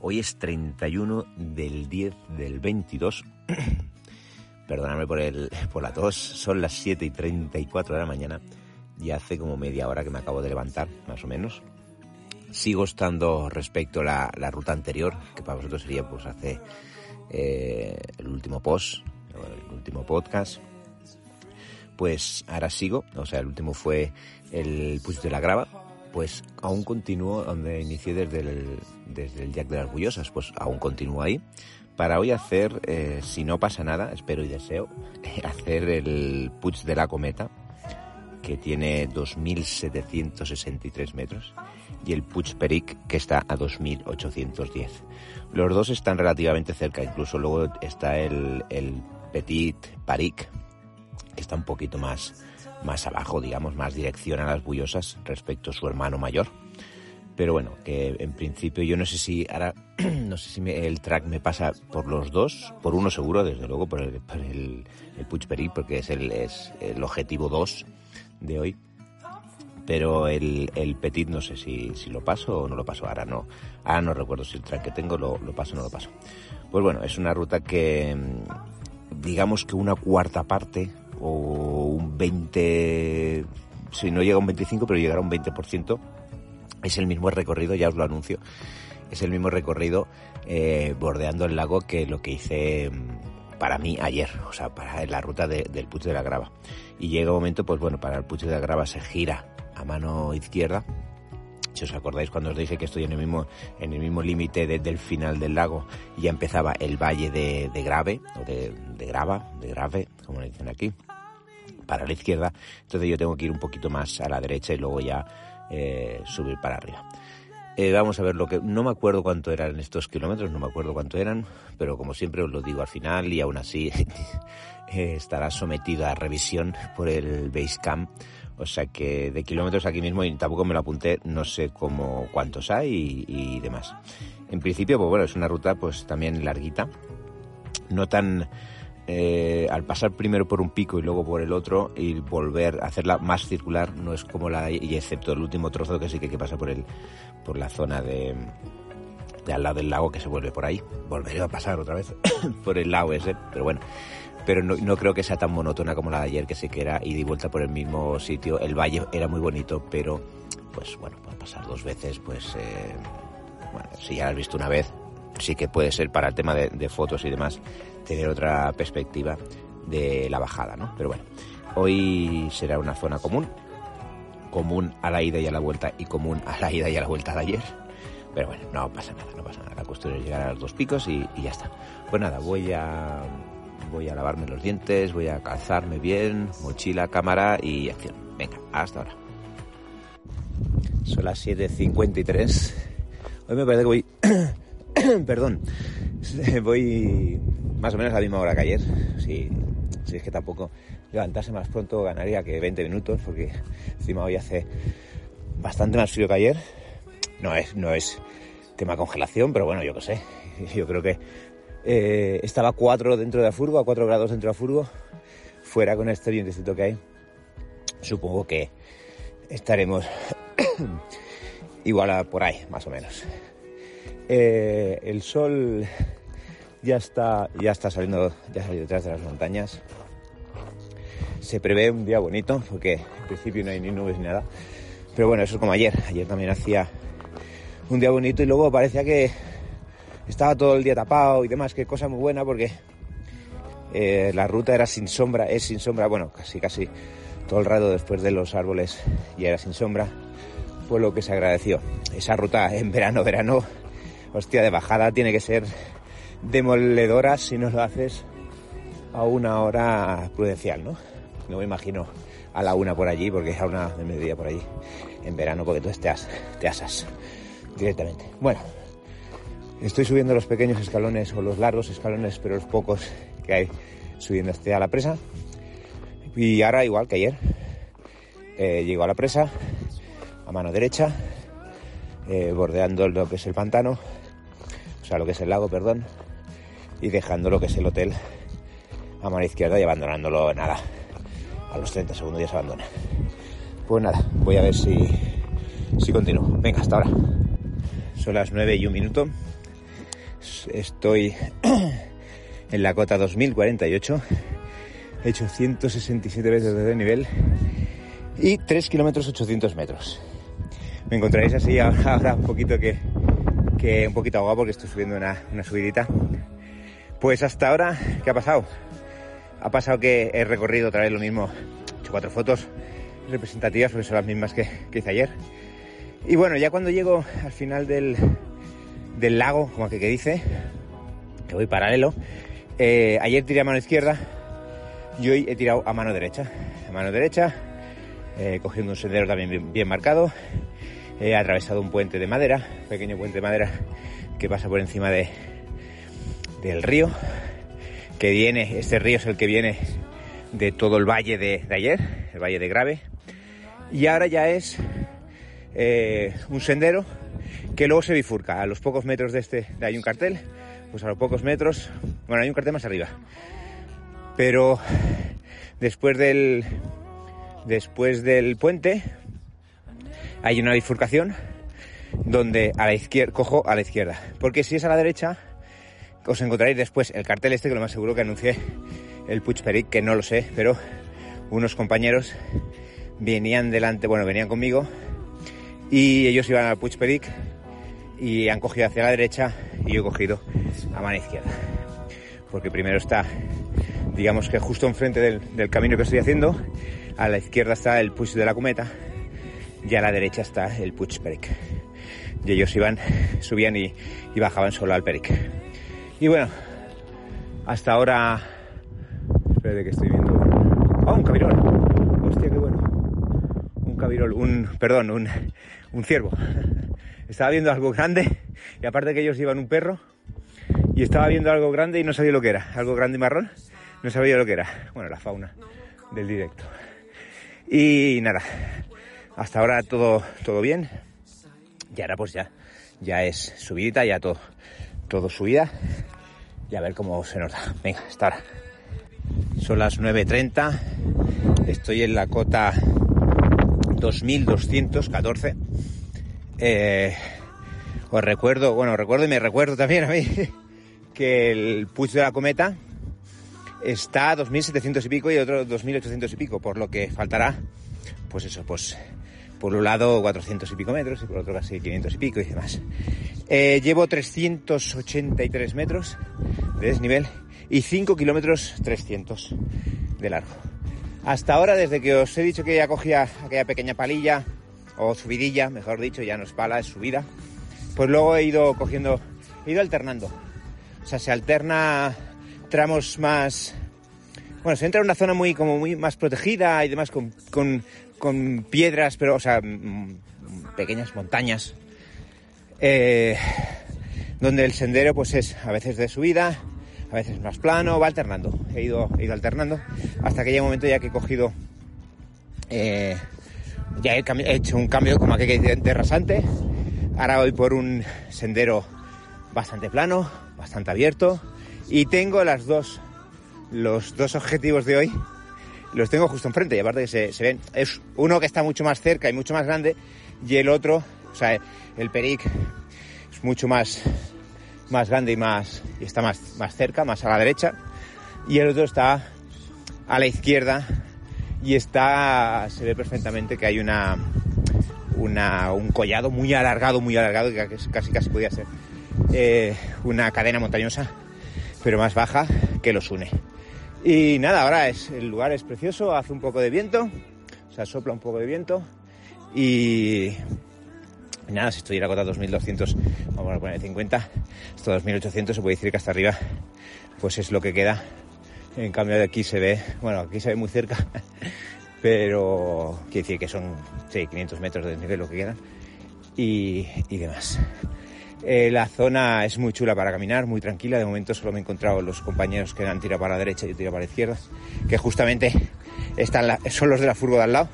Hoy es 31 del 10 del 22. Perdóname por, el, por la tos. Son las 7 y 34 de la mañana. Y hace como media hora que me acabo de levantar, más o menos. Sigo estando respecto a la, la ruta anterior, que para vosotros sería pues hace eh, el último post, el último podcast. Pues ahora sigo, o sea, el último fue el Puig de la Grava, pues aún continúo donde inicié desde el, desde el Jack de las Bullosas, pues aún continúo ahí. Para hoy hacer, eh, si no pasa nada, espero y deseo, hacer el Puig de la Cometa, que tiene 2.763 metros, y el Puig Peric, que está a 2.810. Los dos están relativamente cerca, incluso luego está el, el Petit Paric, que está un poquito más, más abajo, digamos, más dirección a las bullosas respecto a su hermano mayor. Pero bueno, que en principio yo no sé si ahora, no sé si me, el track me pasa por los dos, por uno seguro, desde luego, por el, por el, el Puig porque es el, es el objetivo 2 de hoy. Pero el, el Petit no sé si, si lo paso o no lo paso. Ahora no, ahora no recuerdo si el track que tengo lo, lo paso o no lo paso. Pues bueno, es una ruta que digamos que una cuarta parte o un 20, si no llega a un 25, pero llegará a un 20%. Es el mismo recorrido, ya os lo anuncio, es el mismo recorrido eh, bordeando el lago que lo que hice para mí ayer, o sea, para la ruta de, del Puig de la Grava. Y llega un momento, pues bueno, para el Puig de la Grava se gira a mano izquierda. Si os acordáis cuando os dije que estoy en el mismo, en el mismo límite desde el final del lago, ya empezaba el valle de, de Grave, o de, de Grava, de Grave, como le dicen aquí para la izquierda, entonces yo tengo que ir un poquito más a la derecha y luego ya eh, subir para arriba. Eh, vamos a ver lo que... No me acuerdo cuánto eran estos kilómetros, no me acuerdo cuánto eran, pero como siempre os lo digo al final y aún así eh, estará sometido a revisión por el Basecamp. O sea que de kilómetros aquí mismo, y tampoco me lo apunté, no sé cómo cuántos hay y, y demás. En principio, pues bueno, es una ruta pues también larguita, no tan eh, al pasar primero por un pico y luego por el otro y volver a hacerla más circular no es como la y excepto el último trozo que sí que, que pasa por el por la zona de, al lado del lago que se vuelve por ahí. Volveré a pasar otra vez por el lago ese pero bueno. Pero no, no, creo que sea tan monótona como la de ayer que sí que era ida y vuelta por el mismo sitio. El valle era muy bonito pero pues bueno por pasar dos veces pues eh, bueno si ya lo has visto una vez sí que puede ser para el tema de, fotos y demás tener otra perspectiva de la bajada, ¿no? Pero bueno, hoy será una zona común, común a la ida y a la vuelta y común a la ida y a la vuelta de ayer. Pero bueno, no pasa nada, no pasa nada. La cuestión es llegar a los dos picos y, y ya está. Pues nada, voy a voy a lavarme los dientes, voy a calzarme bien, mochila, cámara y acción. Venga, hasta ahora. Son las 7.53. Hoy me parece que voy... Perdón. Voy más o menos a la misma hora que ayer. Si, es que tampoco levantarse más pronto ganaría que 20 minutos, porque encima hoy hace bastante más frío que ayer. No es, no es tema congelación, pero bueno, yo qué sé. Yo creo que eh, estaba a 4 dentro de la furgo, a 4 grados dentro de la furgo, fuera con este vientecito que hay. Supongo que estaremos igual a por ahí, más o menos. Eh, el sol ya está, ya está saliendo, ya salido detrás de las montañas. Se prevé un día bonito, porque en principio no hay ni nubes ni nada. Pero bueno, eso es como ayer. Ayer también hacía un día bonito y luego parecía que estaba todo el día tapado y demás, que cosa muy buena porque eh, la ruta era sin sombra, es sin sombra, bueno, casi casi todo el rato después de los árboles ya era sin sombra, fue lo que se agradeció. Esa ruta en verano, verano, hostia, de bajada tiene que ser demoledora si no lo haces a una hora prudencial, ¿no? No me imagino a la una por allí, porque es a una de mediodía por allí, en verano, porque tú te, te asas directamente. Bueno, estoy subiendo los pequeños escalones o los largos escalones, pero los pocos que hay subiendo este a la presa. Y ahora, igual que ayer, eh, llego a la presa a mano derecha, eh, bordeando lo que es el pantano, sea, lo que es el lago, perdón, y dejando lo que es el hotel a mano izquierda y abandonándolo nada. A los 30 segundos ya se abandona. Pues nada, voy a ver si, si continúo. Venga, hasta ahora. Son las 9 y un minuto. Estoy en la cota 2048. He hecho 167 metros de nivel y 3 kilómetros 800 metros. Me encontraréis así ahora, un poquito que, que un poquito agua porque estoy subiendo una, subidita. Pues hasta ahora, ¿qué ha pasado? Ha pasado que he recorrido otra vez lo mismo, he hecho cuatro fotos representativas porque son las mismas que, hice ayer. Y bueno, ya cuando llego al final del, del lago, como que, que dice, que voy paralelo, eh, ayer tiré a mano izquierda y hoy he tirado a mano derecha. A mano derecha, eh, cogiendo un sendero también bien, marcado. He atravesado un puente de madera, pequeño puente de madera que pasa por encima de, del río, que viene, este río es el que viene de todo el valle de, ayer, el valle de Grave. Y ahora ya es eh, un sendero que luego se bifurca. A los pocos metros de este hay un cartel pues a los pocos metros, bueno, hay un cartel más arriba, pero después del, después del puente hay una bifurcación donde a la izquierda, cojo a la izquierda, porque si es a la derecha, os encontraréis después el cartel este, que lo más seguro que anuncié el Puig Peric, que no lo sé, pero unos compañeros venían delante, bueno, venían conmigo y ellos iban al Puig Peric y han cogido hacia la derecha y yo he cogido a mano izquierda. Porque primero está, digamos que justo enfrente del, camino que estoy haciendo, a la izquierda está el Puig de la Cometa y a la derecha está el Puig Peric. Y ellos iban, subían y, bajaban solo al Peric. Y bueno, hasta ahora... Espérate que estoy viendo... ¡Oh, un cabirol! ¡Hostia, qué bueno! Un cabirol, un... perdón, un, un ciervo. Estaba viendo algo grande y aparte que ellos llevan un perro y estaba viendo algo grande y no sabía lo que era. Algo grande y marrón, no sabía lo que era. Bueno, la fauna del directo. Y nada, hasta ahora todo, todo bien. Y ahora pues ya, ya es subidita, ya todo, todo subida. Y a ver cómo se nota. Venga, hasta ahora. Son las 9.30. Estoy en la cota 2214. Eh, os recuerdo, bueno, recuerdo y me recuerdo también a mí que el Puig de la Cometa está a 2.700 y pico y otro 2.800 y pico, por lo que faltará, pues eso, pues por un lado 400 y pico metros y por otro casi 500 y pico y demás. Eh, llevo 383 metros de desnivel y 5 kilómetros 300 de largo. Hasta ahora, desde que os he dicho que ya cogía aquella pequeña palilla, o subidilla, mejor dicho, ya no es pala, es subida, pues luego he ido cogiendo, he ido alternando. O sea, se alterna tramos más... Bueno, se entra en una zona muy, como muy más protegida y demás con, con, piedras, pero, o sea, pequeñas montañas, eh, donde el sendero pues es a veces de subida, a veces más plano, va alternando. He ido, he ido alternando hasta que llega un momento ya que he cogido, eh, ya he, hecho un cambio como aquel que de rasante Ahora voy por un sendero bastante plano, bastante abierto y tengo las dos, los dos objetivos de hoy los tengo justo enfrente y aparte que se, ven, es uno que está mucho más cerca y mucho más grande y el otro, o sea, el Peric es mucho más, más grande y más, y está más, más cerca, más a la derecha y el otro está a la izquierda y está, se ve perfectamente que hay una, un collado muy alargado, muy alargado, que casi casi podía ser eh, una cadena montañosa, pero más baja, que los une. Y nada, ahora es, el lugar es precioso, hace un poco de viento, o sea, sopla un poco de viento y nada, si la cota 2200, vamos a poner 50, hasta 2800 se puede decir que hasta arriba pues es lo que queda. En cambio de aquí se ve, bueno, aquí se ve muy cerca, pero quiere decir que son sí, 500 metros de desnivel lo que quedan y, y demás. Eh, la zona es muy chula para caminar, muy tranquila. De momento solo me he encontrado los compañeros que han tirado para la derecha y tiro para la izquierda, que justamente están son los de la furgo de al lado.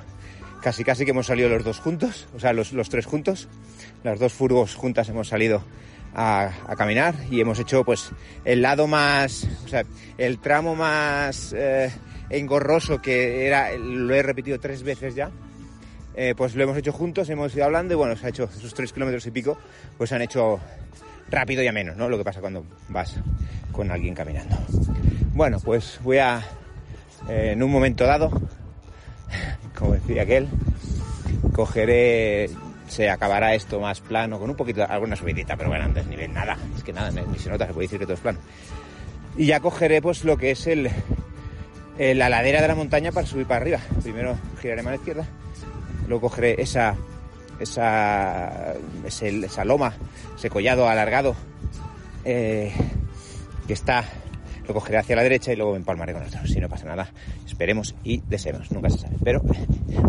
Casi casi que hemos salido los dos juntos, o sea, los, los tres juntos. Las dos furgos juntas hemos salido a, a, caminar y hemos hecho pues el lado más, o sea, el tramo más eh, engorroso que era, lo he repetido tres veces ya, eh, pues lo hemos hecho juntos, hemos ido hablando y bueno, se ha hecho esos tres kilómetros y pico, pues se han hecho rápido y a menos, ¿no? Lo que pasa cuando vas con alguien caminando. Bueno, pues voy a, eh, en un momento dado, como decía aquel, cogeré, se acabará esto más plano, con un poquito, alguna subidita, pero bueno, antes nivel nada, es que nada, ni se nota, se puede decir que todo es plano. Y ya cogeré pues lo que es el, la ladera de la montaña para subir para arriba. Primero giraré la izquierda luego cogeré esa, esa, esa loma, ese collado alargado eh, que está, lo cogeré hacia la derecha y luego me empalmaré con otro. Si no pasa nada, esperemos y deseemos, nunca se sabe. Pero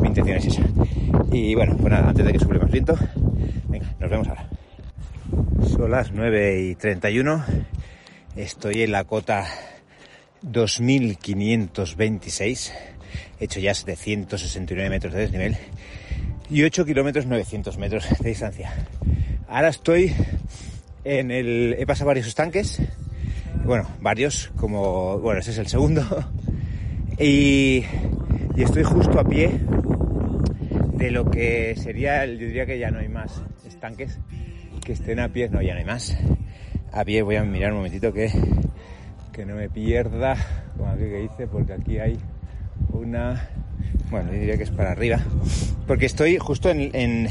mi intención es esa. Y bueno, pues nada, antes de que suble más viento, venga, nos vemos ahora. Son las 9 y 31. Estoy en la cota 2526 he hecho ya 769 metros de desnivel y 8 kilómetros 900 metros de distancia. Ahora estoy en el... he pasado varios estanques, bueno, varios, como... bueno, ese es el segundo, y, y estoy justo a pie de lo que sería, yo diría que ya no hay más estanques que estén a pie, no, ya no hay más. A pie voy a mirar un momentito que, que no me pierda, como aquí que hice, porque aquí hay una, bueno, diría que es para arriba, porque estoy justo en, en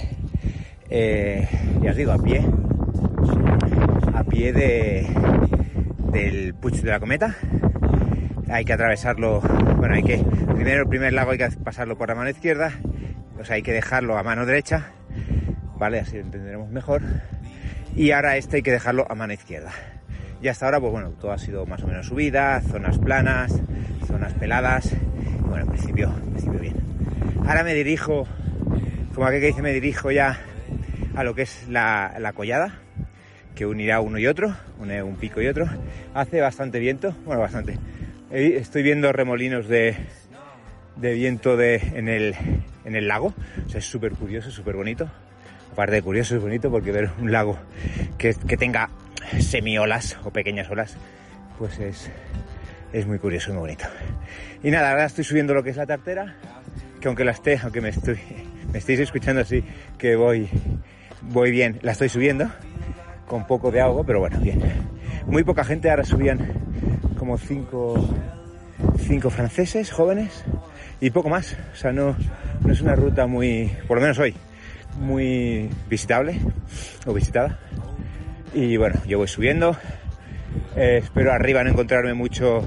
eh, ya digo, a pie, a pie de, del Puig de la Cometa. Hay que atravesarlo, bueno, hay que, primero el primer lago hay que pasarlo por la mano izquierda, o sea, hay que dejarlo a mano derecha, ¿vale? Así lo entenderemos mejor. Y ahora este hay que dejarlo a mano izquierda. Y hasta ahora, pues bueno, todo ha sido más o menos subida, zonas planas, zonas peladas, bueno, en principio, en principio bien. Ahora me dirijo, como aquel que dice, me dirijo ya a lo que es la, la collada, que unirá uno y otro, une un pico y otro. Hace bastante viento, bueno, bastante. Estoy viendo remolinos de, de viento de, en, el, en el lago. O sea, es súper curioso, súper bonito. Aparte de curioso, es bonito porque ver un lago que, que tenga semiolas o pequeñas olas, pues es, es muy curioso muy bonito. Y nada, ahora estoy subiendo lo que es la tartera, que aunque la esté, aunque me estoy, me estéis escuchando así, que voy, voy bien, la estoy subiendo, con poco de agua, pero bueno, bien. Muy poca gente, ahora subían como cinco, cinco franceses jóvenes y poco más. O sea, no, no es una ruta muy, por lo menos hoy, muy visitable o visitada. Y bueno, yo voy subiendo. Eh, espero arriba no encontrarme mucho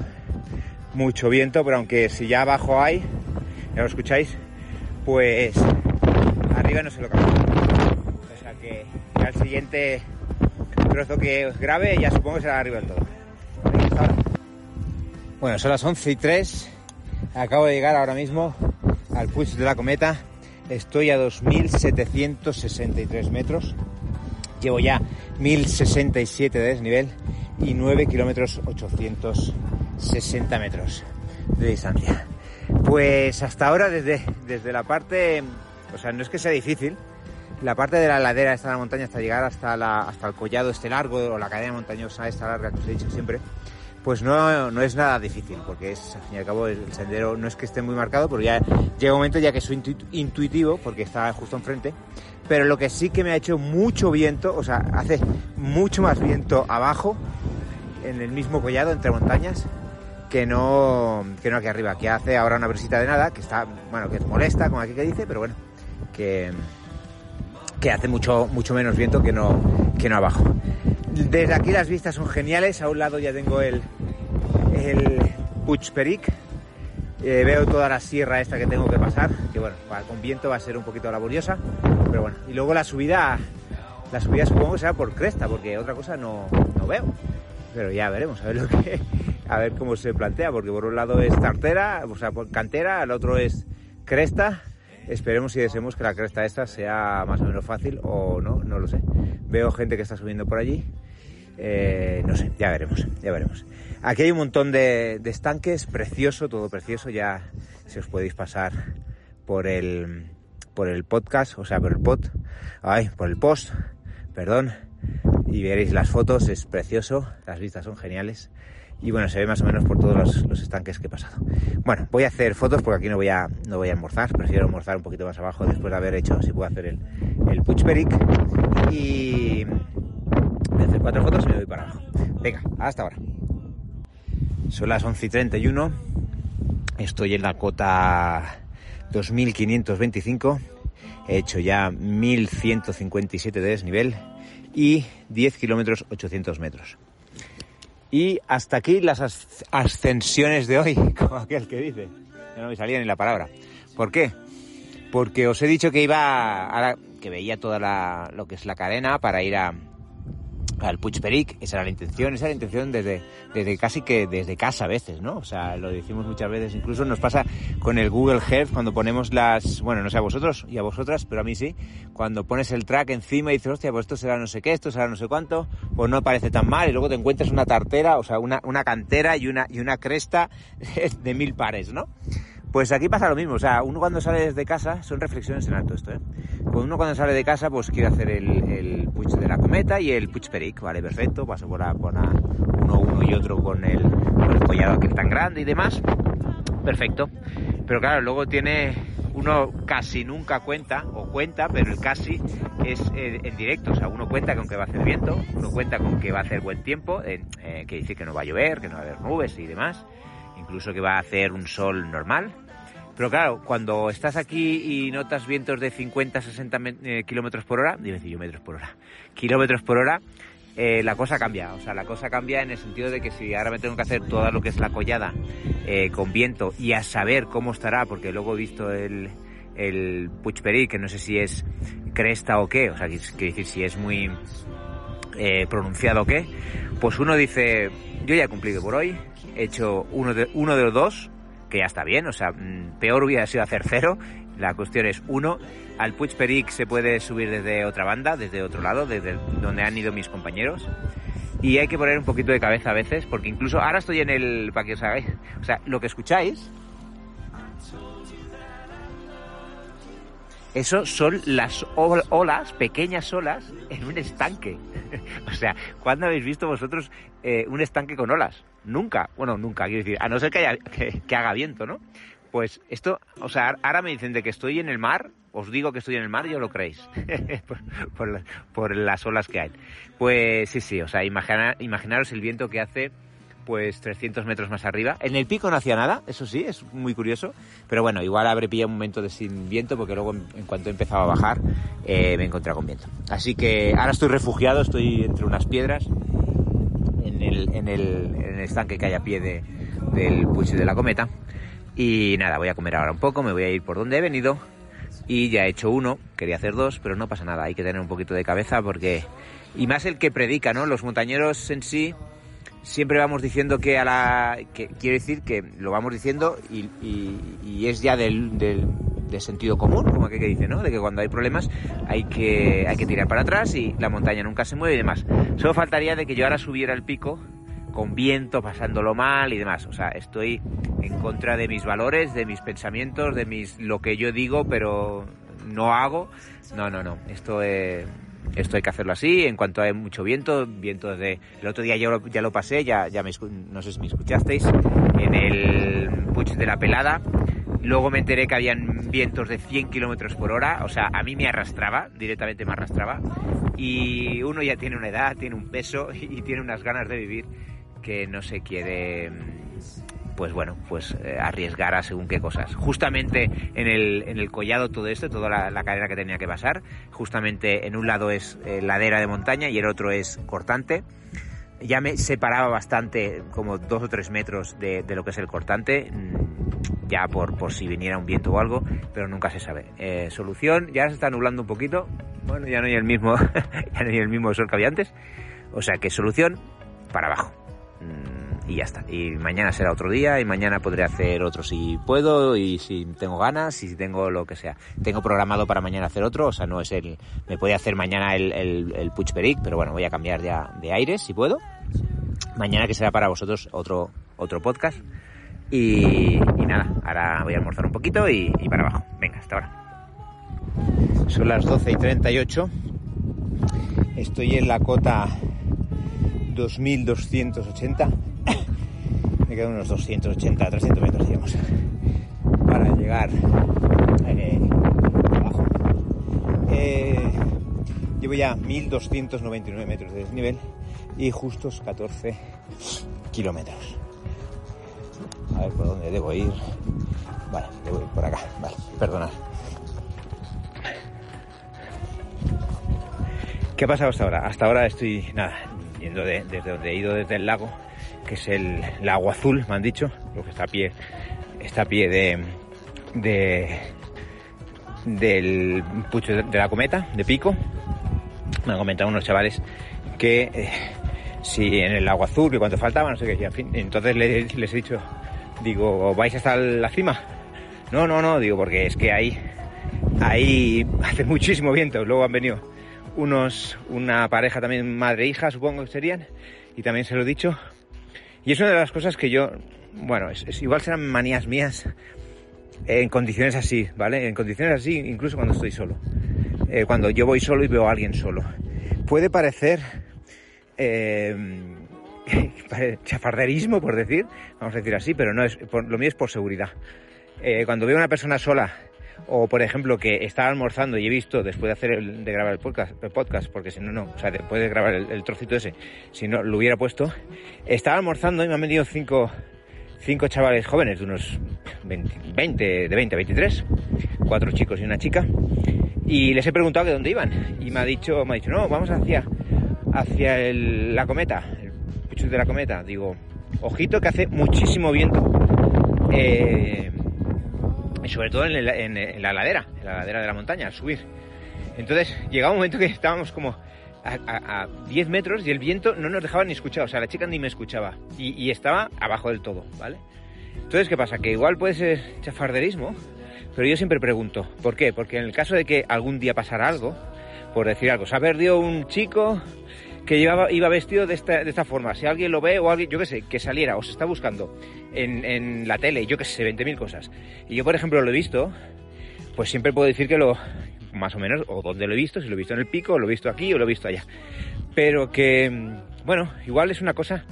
mucho viento, pero aunque si ya abajo hay, ya lo escucháis, pues arriba no se lo cambia. O sea que ya el siguiente trozo que os grabe ya supongo que será arriba del todo. Bueno, son las 11 y 3. Acabo de llegar ahora mismo al Puig de la Cometa. Estoy a 2.763 metros. Llevo ya 1.067 de desnivel y 9 kilómetros 860 metros de distancia. Pues hasta ahora desde, desde la parte, o sea, no es que sea difícil, la parte de la ladera esta de la montaña hasta llegar hasta, la, hasta el collado este largo o la cadena montañosa esta larga que os he dicho siempre, pues no, no es nada difícil, porque es, al fin y al cabo, el sendero no es que esté muy marcado, pero ya llega un momento ya que soy intuitivo, porque está justo enfrente, pero lo que sí que me ha hecho mucho viento, o sea, hace mucho más viento abajo, en el mismo collado, entre montañas, que no, que no aquí arriba, que hace ahora una brisita de nada, que está, bueno, que molesta, como aquí que dice, pero bueno, que, que hace mucho, mucho menos viento que no, que no abajo. Desde aquí las vistas son geniales. A un lado ya tengo el, el Puig Peric. Eh, veo toda la sierra esta que tengo que pasar, que bueno, con viento va a ser un poquito laboriosa, pero bueno. Y luego la subida, la subida supongo que será por cresta, porque otra cosa no, no veo. Pero ya veremos, a ver lo que, a ver cómo se plantea, porque por un lado es tartera, o sea, cantera, el otro es cresta. Esperemos y deseemos que la cresta esta sea más o menos fácil o no, no lo sé. Veo gente que está subiendo por allí. Eh, no sé, ya veremos, ya veremos. Aquí hay un montón de, estanques, precioso, todo precioso. Ya si os podéis pasar por el, por el podcast, o sea, por el pod, ay, por el post, perdón, y veréis las fotos, es precioso, las vistas son geniales y bueno, se ve más o menos por todos los, estanques que he pasado. Bueno, voy a hacer fotos porque aquí no voy a, no voy a almorzar, prefiero almorzar un poquito más abajo después de haber hecho, si puedo hacer el, el Puchperic y voy a hacer cuatro fotos y me voy para abajo. Venga, hasta ahora. Son las 11 y 31, estoy en la cota 2525, he hecho ya 1157 de desnivel y 10 kilómetros 800 metros. Y hasta aquí las ascensiones de hoy, como aquel que dice. no me salía ni la palabra. ¿Por qué? Porque os he dicho que iba, a, que veía toda lo que es la cadena para ir a, al Puig Peric, esa era la intención, esa era la intención desde, desde casi que desde casa a veces, ¿no? O sea, lo decimos muchas veces, incluso nos pasa con el Google Earth cuando ponemos las, bueno, no sé a vosotros y a vosotras, pero a mí sí, cuando pones el track encima y dices, hostia, pues esto será no sé qué, esto será no sé cuánto, pues no parece tan mal y luego te encuentras una tartera, o sea, una, una cantera y una, y una cresta de mil pares, ¿no? Pues aquí pasa lo mismo, o sea, uno cuando sale desde casa, son reflexiones en alto esto, ¿eh? Pues uno cuando sale de casa, pues quiere hacer el, el de la cometa y el puig peric, vale, perfecto, paso por, a, por uno, uno y otro con el, con el collado aquel tan grande y demás, perfecto. Pero claro, luego tiene, uno casi nunca cuenta, o cuenta, pero el casi es eh, en directo, o sea, uno cuenta con que va a hacer viento, uno cuenta con que va a hacer buen tiempo, eh, que dice que no va a llover, que no va a haber nubes y demás incluso que va a hacer un sol normal. Pero claro, cuando estás aquí y notas vientos de 50, 60 eh, kilómetros por hora, dime yo metros por hora, kilómetros por hora, eh, la cosa cambia. O sea, la cosa cambia en el sentido de que si ahora me tengo que hacer todo lo que es la collada eh, con viento y a saber cómo estará, porque luego he visto el, el que no sé si es cresta o qué, o sea, quiere decir si es muy pronunciado o qué, pues uno dice, yo ya he cumplido por hoy, he hecho uno de, uno de los dos, que ya está bien, o sea, mm, peor hubiera sido hacer cero. La cuestión es uno. Al Puig Peric se puede subir desde otra banda, desde otro lado, desde donde han ido mis compañeros. Y hay que poner un poquito de cabeza a veces, porque incluso ahora estoy en el, para que os hagáis, o sea, lo que escucháis Eso son las olas, pequeñas olas, en un estanque. o sea, ¿cuándo habéis visto vosotros eh, un estanque con olas? Nunca. Bueno, nunca, quiero decir, a no ser que, haga viento, ¿no? Pues esto, o sea, ahora me dicen de que estoy en el mar, os digo que estoy en el mar y os lo creéis, por, las olas que hay. Pues sí, sí, o sea, imaginaros el viento que hace pues 300 metros más arriba. En el pico no hacía nada, eso sí, es muy curioso. Pero bueno, igual habré pillado un momento de sin viento porque luego en, cuanto he empezado a bajar eh, me encontré con viento. Así que ahora estoy refugiado, estoy entre unas piedras en el, en el, estanque que hay a pie de, del Puig de la Cometa. Y nada, voy a comer ahora un poco, me voy a ir por donde he venido. Y ya he hecho uno, quería hacer dos, pero no pasa nada, hay que tener un poquito de cabeza porque... Y más el que predica, ¿no? Los montañeros en sí siempre vamos diciendo que a la... Que, quiero decir que lo vamos diciendo y, es ya del, sentido común, como que, dice, ¿no? De que cuando hay problemas hay que, hay que tirar para atrás y la montaña nunca se mueve y demás. Solo faltaría de que yo ahora subiera el pico con viento, pasándolo mal y demás. O sea, estoy en contra de mis valores, de mis pensamientos, de mis lo que yo digo, pero no hago. No, no, no. Esto es esto hay que hacerlo así, en cuanto hay mucho viento, viento desde... El otro día ya lo, ya lo pasé, ya, ya me, no sé si me escuchasteis, en el Puig de la Pelada. Luego me enteré que habían vientos de 100 kilómetros por hora, o sea, a mí me arrastraba, directamente me arrastraba. Y uno ya tiene una edad, tiene un peso y tiene unas ganas de vivir que no se quiere pues bueno, pues eh, arriesgara según qué cosas. Justamente en el, en el collado todo esto, toda la, cadera que tenía que pasar, justamente en un lado es eh, ladera de montaña y el otro es cortante. Ya me separaba bastante, como dos o tres metros de, de lo que es el cortante, mm, ya por, por si viniera un viento o algo, pero nunca se sabe. Eh, solución, ya se está nublando un poquito, bueno, ya no hay el mismo, ya no hay el mismo sol que había antes, o sea que solución, para abajo. Mm, y ya está. Y mañana será otro día y mañana podré hacer otro si puedo y si tengo ganas y si tengo lo que sea. Tengo programado para mañana hacer otro, o sea, no es el... Me puede hacer mañana el, el, Peric, pero bueno, voy a cambiar ya de aires si puedo. Mañana que será para vosotros otro, otro podcast. Y, y nada, ahora voy a almorzar un poquito y, y para abajo. Venga, hasta ahora. Son las 12 y 38. Estoy en la cota 2280. Me quedan unos 280, 300 metros, digamos, para llegar eh, abajo. Eh, llevo ya 1299 metros de desnivel y justos 14 kilómetros. A ver por dónde debo ir. Vale, debo ir por acá. Vale, perdonad. ¿Qué ha pasado hasta ahora? Hasta ahora estoy, nada, yendo de- desde donde he ido desde el lago, que es el lago azul, me han dicho, lo que está a pie, está a pie de, de del pucho de, la cometa, de pico. Me han comentado unos chavales que eh, si en el lago azul, que cuánto faltaba, no sé qué, en fin, entonces le- les he dicho, digo, ¿vais hasta la cima? No, no, no, digo, porque es que ahí, ahí hace muchísimo viento, luego han venido unos, una pareja también madre e hija, supongo que serían, y también se lo he dicho. Y es una de las cosas que yo, bueno, es, igual serán manías mías en condiciones así, ¿vale? En condiciones así, incluso cuando estoy solo. Eh, cuando yo voy solo y veo a alguien solo. Puede parecer eh, chafarderismo, por decir, vamos a decir así, pero no es, por- lo mío es por seguridad. Eh, cuando veo a una persona sola, o por ejemplo que estaba almorzando y he visto después de hacer el- de grabar el podcast, podcast, porque si no, no, o sea, después de grabar el, trocito ese, si no lo hubiera puesto, estaba almorzando y me han venido cinco, cinco chavales jóvenes de unos 20, 20, de 20 a 23, cuatro chicos y una chica, y les he preguntado que dónde iban, y me ha dicho, me ha dicho, no, vamos hacia, hacia la cometa, de la cometa, digo, ojito que hace muchísimo viento, eh, y sobre todo en, la ladera, en la ladera de la montaña, al subir. Entonces llegaba un momento que estábamos como a, a- a 10 metros y el viento no nos dejaba ni escuchar, o sea, la chica ni me escuchaba y, y estaba abajo del todo, ¿vale? Entonces, ¿qué pasa? Que igual puede ser chafarderismo, pero yo siempre pregunto, ¿por qué? Porque en el caso de que algún día pasara algo, por decir algo, se ha perdido un chico que iba vestido de esta, forma, si alguien lo ve o alguien, yo qué sé, que saliera o se está buscando en, la tele, yo qué sé, 20.000 cosas, y yo, por ejemplo, lo he visto, pues siempre puedo decir que lo, más o menos, o dónde lo he visto, si lo he visto en el pico, lo he visto aquí, o lo he visto allá. Pero que, bueno, igual es una cosa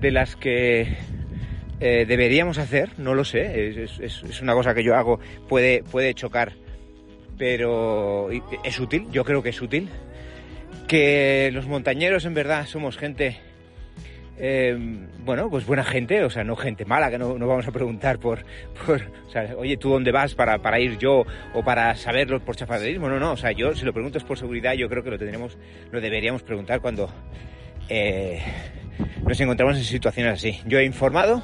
de las que eh, deberíamos hacer, no lo sé, es, es- es una cosa que yo hago, puede, puede chocar, pero es útil, yo creo que es útil. Que los montañeros en verdad somos gente eh, bueno, pues buena gente, o sea, no gente mala, que no, no vamos a preguntar por, por, o sea, oye, ¿tú dónde vas para, para ir yo o para saberlo por chafarderismo? No, no, o sea, yo si lo pregunto es por seguridad, yo creo que lo tendremos, lo deberíamos preguntar cuando eh, nos encontramos en situaciones así. Yo he informado,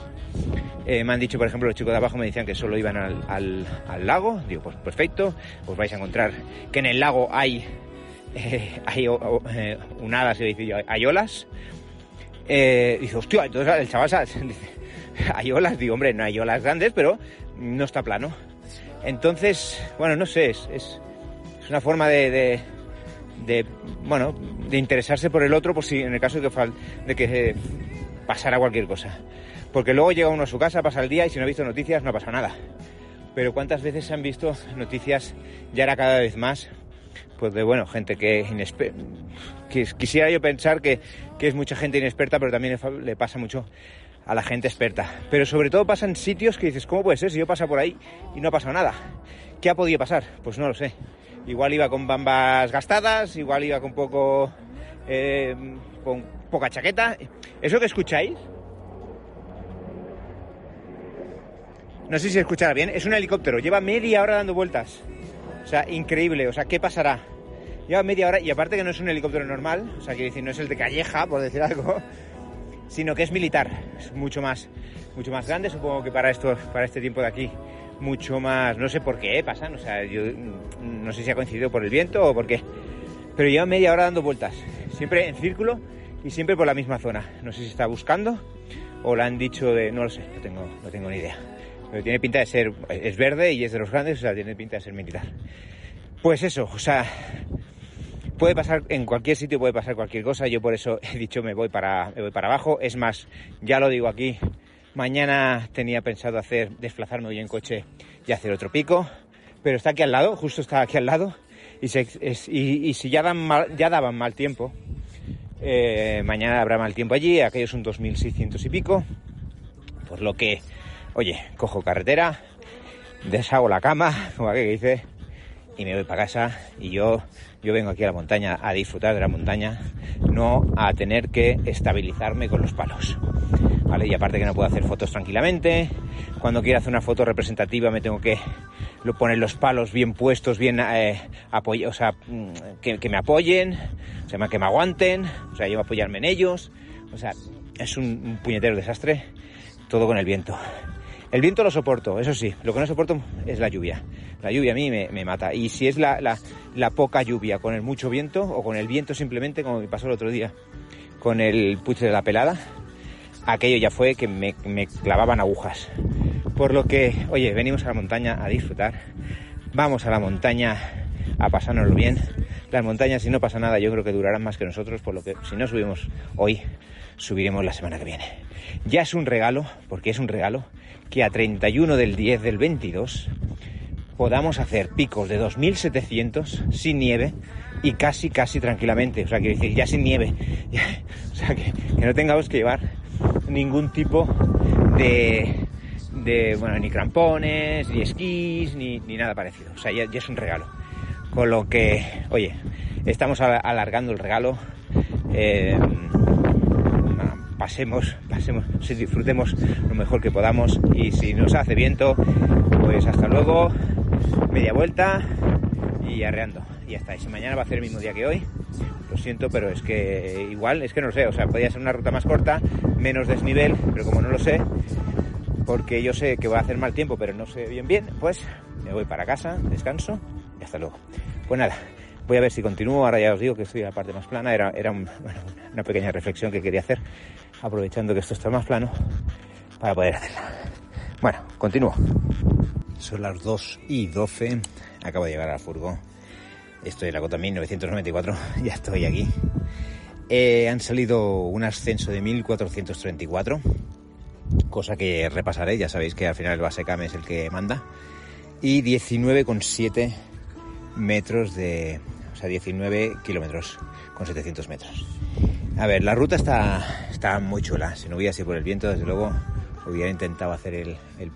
eh, me han dicho, por ejemplo, los chicos de abajo me decían que solo iban al, al- al lago, digo, pues perfecto, os vais a encontrar que en el lago hay, eh, hay eh, unadas, y dice yo, hay olas, eh, dice, hostia, entonces el chaval dice, hay olas, digo, hombre, no hay olas grandes, pero no está plano. Entonces, bueno, no sé, es, es, una forma de, bueno, de interesarse por el otro por si en el caso de que, de que eh, pasara cualquier cosa. Porque luego llega uno a su casa, pasa el día y si no ha visto noticias no pasa nada. Pero ¿cuántas veces se han visto noticias ya era cada vez más? Pues de, bueno, gente que, que quisiera yo pensar que, es mucha gente inexperta, pero también le, pasa mucho a la gente experta. Pero sobre todo pasa en sitios que dices, ¿cómo puede ser si yo paso por ahí y no ha pasado nada? ¿Qué ha podido pasar? Pues no lo sé. Igual iba con bambas gastadas, igual iba con poco... eh, con poca chaqueta. ¿Eso que escucháis? no sé si escuchará bien, es un helicóptero, lleva media hora dando vueltas. O sea, increíble, o sea, ¿qué pasará? Lleva media hora y aparte que no es un helicóptero normal, o sea, quiero decir, no es el de calleja, por decir algo, sino que es militar, es mucho más, mucho más grande, supongo que para esto, para este tiempo de aquí, mucho más, no sé por qué pasan, o sea, yo no sé si ha coincidido por el viento o por qué, pero lleva media hora dando vueltas, siempre en círculo y siempre por la misma zona. No sé si está buscando o le han dicho de, no lo sé, no tengo, no tengo ni idea. Pero tiene pinta de ser, es verde y es de los grandes, o sea, tiene pinta de ser militar. Pues eso, o sea, puede pasar en cualquier sitio, puede pasar cualquier cosa. Yo por eso he dicho me voy para, me voy para abajo. Es más, ya lo digo aquí, mañana tenía pensado hacer, desplazarme hoy en coche y hacer otro pico, pero está aquí al lado, justo está aquí al lado. Y, si ya, dan ya daban mal tiempo, eh, mañana habrá mal tiempo allí, aquellos son 2.600 y pico, por lo que, oye, cojo carretera, deshago la cama, como que dice, y me voy para casa y yo, yo vengo aquí a la montaña a disfrutar de la montaña, no a tener que estabilizarme con los palos. ¿Vale? Y aparte que no puedo hacer fotos tranquilamente, cuando quiero hacer una foto representativa me tengo que poner los palos bien puestos, bien eh, o sea, mm, que, me apoyen, o sea, que me aguanten, o sea, yo apoyarme en ellos, o sea, es un, puñetero desastre, todo con el viento. El viento lo soporto, eso sí, lo que no soporto es la lluvia. La lluvia a mí me, mata. Y si es la, poca lluvia con el mucho viento, o con el viento simplemente, como me pasó el otro día, con el puche de la pelada, aquello ya fue que me, me clavaban agujas. Por lo que, oye, venimos a la montaña a disfrutar. Vamos a la montaña a pasárnoslo bien. Las montañas, si no pasa nada, yo creo que durarán más que nosotros, por lo que si no subimos hoy, subiremos la semana que viene. Ya es un regalo, porque es un regalo, que a 31 del 10 del 22 podamos hacer picos de 2700 sin nieve y casi, casi tranquilamente. O sea, quiero decir, ya sin nieve. o sea, que no tengamos que llevar ningún tipo de, de, bueno, ni crampones, ni esquís, ni, nada parecido. O sea, ya, es un regalo. Con lo que, oye, estamos alargando el regalo. Eh, pasemos, pasemos, si disfrutemos lo mejor que podamos y si nos hace viento, pues hasta luego, media vuelta y arreando. Y. Y si mañana va a ser el mismo día que hoy, lo siento, pero es que igual, es que no sé, o sea, podría ser una ruta más corta, menos desnivel, pero como no lo sé, porque yo sé que va a hacer mal tiempo, pero no sé bien bien, pues me voy para casa, descanso y hasta luego. Pues nada, voy a ver si continúo, ahora ya os digo que estoy en la parte más plana, era, era una pequeña reflexión que quería hacer, aprovechando que esto está más plano, para poder hacerla. Bueno, continúo. Son las 2 y 12, acabo de llegar al furgo, estoy en la cota 1994, ya estoy aquí. Eh, han salido un ascenso de 1434 cosa que repasaré, ya sabéis que al final el Basecam es el que manda, y 19,7 metros de, o sea, 19 kilómetros con 700 metros. A ver, la ruta está, está muy chula, si no hubiera sido por el viento, desde luego hubiera intentado hacer el, el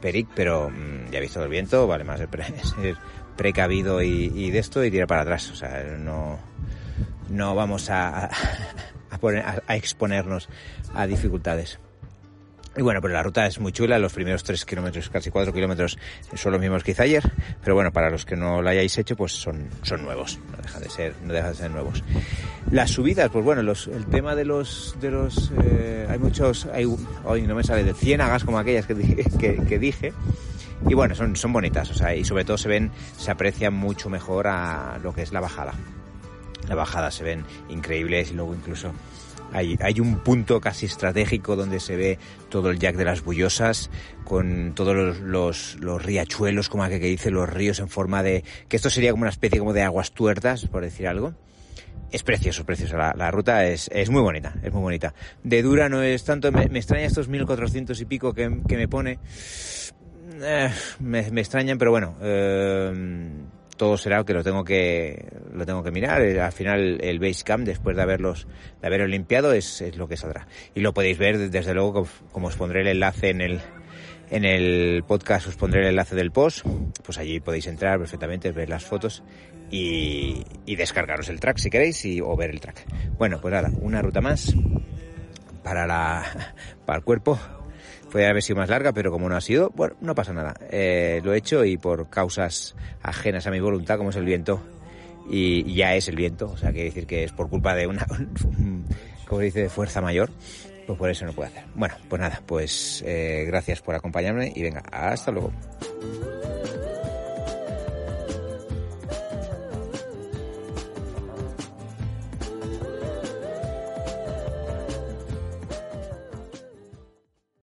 Peric, pero mm, ya he visto el viento, vale más ser, precavido y, de esto y tirar para atrás, o sea, no, no vamos a, a exponernos a dificultades. Y bueno, pero la ruta es muy chula, los primeros 3 kilómetros, casi 4 kilómetros son los mismos que hice ayer, pero bueno, para los que no lo hayáis hecho, pues son, son nuevos, no dejan de ser, no dejan de ser nuevos. Las subidas, pues bueno, los, el tema de los, de los, eh, hay muchos, hay, hoy no me sale de ciénagas como aquellas que, que, que dije, y bueno, son, son bonitas, o sea, y sobre todo se ven, se aprecian mucho mejor a lo que es la bajada. La bajada se ven increíbles y luego incluso hay, hay, un punto casi estratégico donde se ve todo el Jack de las Bullosas, con todos los, los, riachuelos, como que, que dice, los ríos en forma de... que esto sería como una especie como de aguas tuertas, por decir algo. Es precioso, precioso. La, ruta es, muy bonita, es muy bonita. De dura no es tanto, me, extraña estos 1400 y pico que, me pone. Eh, me, me, extrañan, pero bueno, eh, todo será que lo tengo que lo tengo que mirar. Eh, al final el Basecamp, después de haberlos de haberlo limpiado, es, es, lo que saldrá. Y lo podéis ver, desde luego, como os pondré el enlace en el en el podcast, os pondré el enlace del post. Pues allí podéis entrar perfectamente, ver las fotos y, y descargaros el track si queréis y, o ver el track. Bueno, pues nada, una ruta más para la para el cuerpo Podría haber sido más larga, pero como no ha sido, bueno, no pasa nada. Eh, lo he hecho y por causas ajenas a mi voluntad, como es el viento, y ya es el viento, o sea, quiere decir que es por culpa de una, como dice, de fuerza mayor, pues por eso no puedo hacer. Bueno, pues nada, pues eh, gracias por acompañarme y venga, hasta luego.